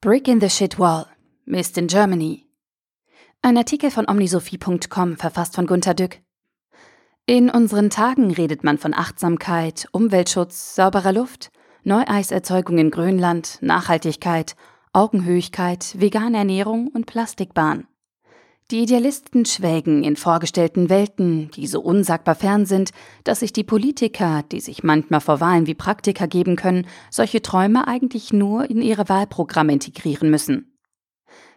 Brick in the Shit Wall. Mist in Germany. Ein Artikel von omnisophie.com, verfasst von Gunter Dück. In unseren Tagen redet man von Achtsamkeit, Umweltschutz, sauberer Luft, Neueiserzeugung in Grönland, Nachhaltigkeit, Augenhöhigkeit, vegane Ernährung und Plastikbahn. Die Idealisten schwelgen in vorgestellten Welten, die so unsagbar fern sind, dass sich die Politiker, die sich manchmal vor Wahlen wie Praktiker geben können, solche Träume eigentlich nur in ihre Wahlprogramme integrieren müssen.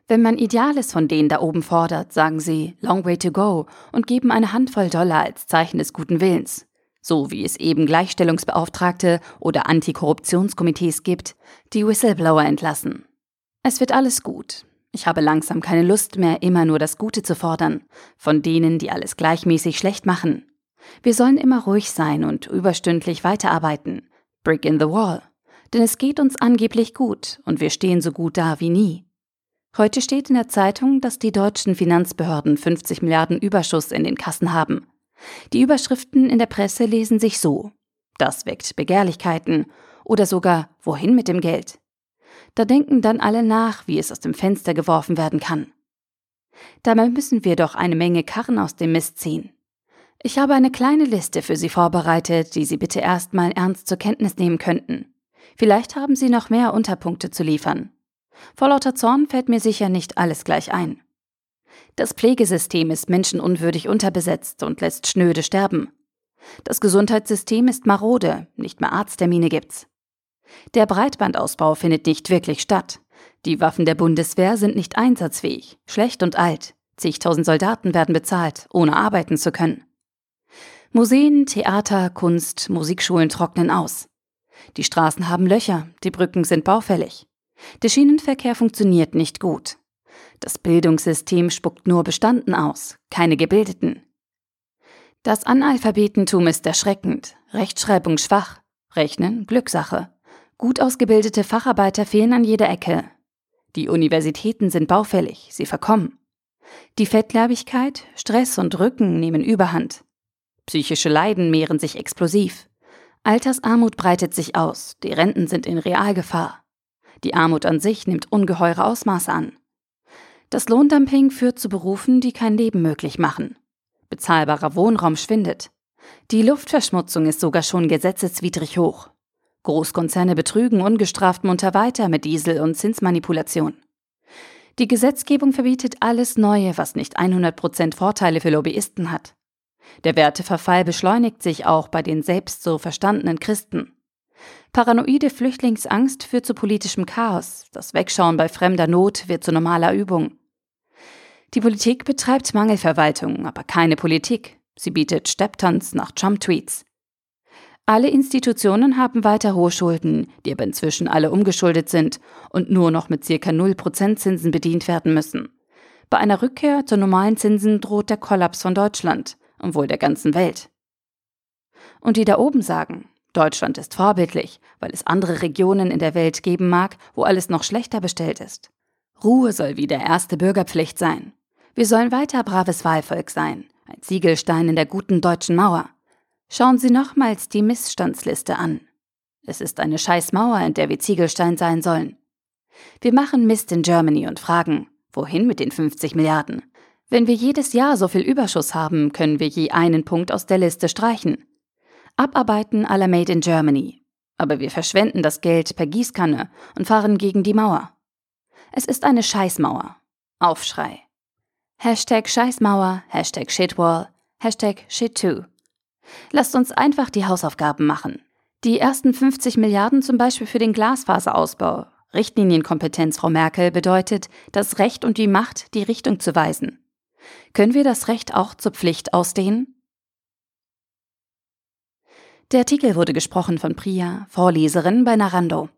Wenn man Ideales von denen da oben fordert, sagen sie Long way to go und geben eine Handvoll Dollar als Zeichen des guten Willens. So wie es eben Gleichstellungsbeauftragte oder Antikorruptionskomitees gibt, die Whistleblower entlassen. Es wird alles gut, ich habe langsam keine Lust mehr, immer nur das Gute zu fordern, von denen, die alles gleichmäßig schlecht machen. Wir sollen immer ruhig sein und überstündlich weiterarbeiten. Brick in the wall. Denn es geht uns angeblich gut und wir stehen so gut da wie nie. Heute steht in der Zeitung, dass die deutschen Finanzbehörden 50 Milliarden Überschuss in den Kassen haben. Die Überschriften in der Presse lesen sich so. Das weckt Begehrlichkeiten oder sogar wohin mit dem Geld. Da denken dann alle nach, wie es aus dem Fenster geworfen werden kann. Dabei müssen wir doch eine Menge Karren aus dem Mist ziehen. Ich habe eine kleine Liste für Sie vorbereitet, die Sie bitte erstmal ernst zur Kenntnis nehmen könnten. Vielleicht haben Sie noch mehr Unterpunkte zu liefern. Vor lauter Zorn fällt mir sicher nicht alles gleich ein. Das Pflegesystem ist menschenunwürdig unterbesetzt und lässt schnöde sterben. Das Gesundheitssystem ist marode, nicht mehr Arzttermine gibt's. Der Breitbandausbau findet nicht wirklich statt. Die Waffen der Bundeswehr sind nicht einsatzfähig, schlecht und alt. Zigtausend Soldaten werden bezahlt, ohne arbeiten zu können. Museen, Theater, Kunst, Musikschulen trocknen aus. Die Straßen haben Löcher, die Brücken sind baufällig. Der Schienenverkehr funktioniert nicht gut. Das Bildungssystem spuckt nur Bestanden aus, keine Gebildeten. Das Analphabetentum ist erschreckend, Rechtschreibung schwach, Rechnen Glückssache. Gut ausgebildete Facharbeiter fehlen an jeder Ecke. Die Universitäten sind baufällig, sie verkommen. Die Fettleibigkeit, Stress und Rücken nehmen Überhand. Psychische Leiden mehren sich explosiv. Altersarmut breitet sich aus, die Renten sind in Realgefahr. Die Armut an sich nimmt ungeheure Ausmaße an. Das Lohndumping führt zu Berufen, die kein Leben möglich machen. Bezahlbarer Wohnraum schwindet. Die Luftverschmutzung ist sogar schon gesetzeswidrig hoch. Großkonzerne betrügen ungestraft munter weiter mit Diesel- und Zinsmanipulation. Die Gesetzgebung verbietet alles Neue, was nicht 100% Vorteile für Lobbyisten hat. Der Werteverfall beschleunigt sich auch bei den selbst so verstandenen Christen. Paranoide Flüchtlingsangst führt zu politischem Chaos, das Wegschauen bei fremder Not wird zu normaler Übung. Die Politik betreibt Mangelverwaltung, aber keine Politik. Sie bietet Stepptanz nach Trump-Tweets. Alle Institutionen haben weiter hohe Schulden, die aber inzwischen alle umgeschuldet sind und nur noch mit ca. 0% Zinsen bedient werden müssen. Bei einer Rückkehr zu normalen Zinsen droht der Kollaps von Deutschland und wohl der ganzen Welt. Und die da oben sagen, Deutschland ist vorbildlich, weil es andere Regionen in der Welt geben mag, wo alles noch schlechter bestellt ist. Ruhe soll wieder erste Bürgerpflicht sein. Wir sollen weiter braves Wahlvolk sein, ein Ziegelstein in der guten deutschen Mauer. Schauen Sie nochmals die Missstandsliste an. Es ist eine Scheißmauer, in der wir Ziegelstein sein sollen. Wir machen Mist in Germany und fragen, wohin mit den 50 Milliarden? Wenn wir jedes Jahr so viel Überschuss haben, können wir je einen Punkt aus der Liste streichen. Abarbeiten aller Made in Germany. Aber wir verschwenden das Geld per Gießkanne und fahren gegen die Mauer. Es ist eine Scheißmauer. Aufschrei. Hashtag Scheißmauer, Hashtag Shitwall, Hashtag Shit2. Lasst uns einfach die Hausaufgaben machen. Die ersten 50 Milliarden zum Beispiel für den Glasfaserausbau. Richtlinienkompetenz, Frau Merkel, bedeutet, das Recht und die Macht, die Richtung zu weisen. Können wir das Recht auch zur Pflicht ausdehnen? Der Artikel wurde gesprochen von Priya, Vorleserin bei Narando.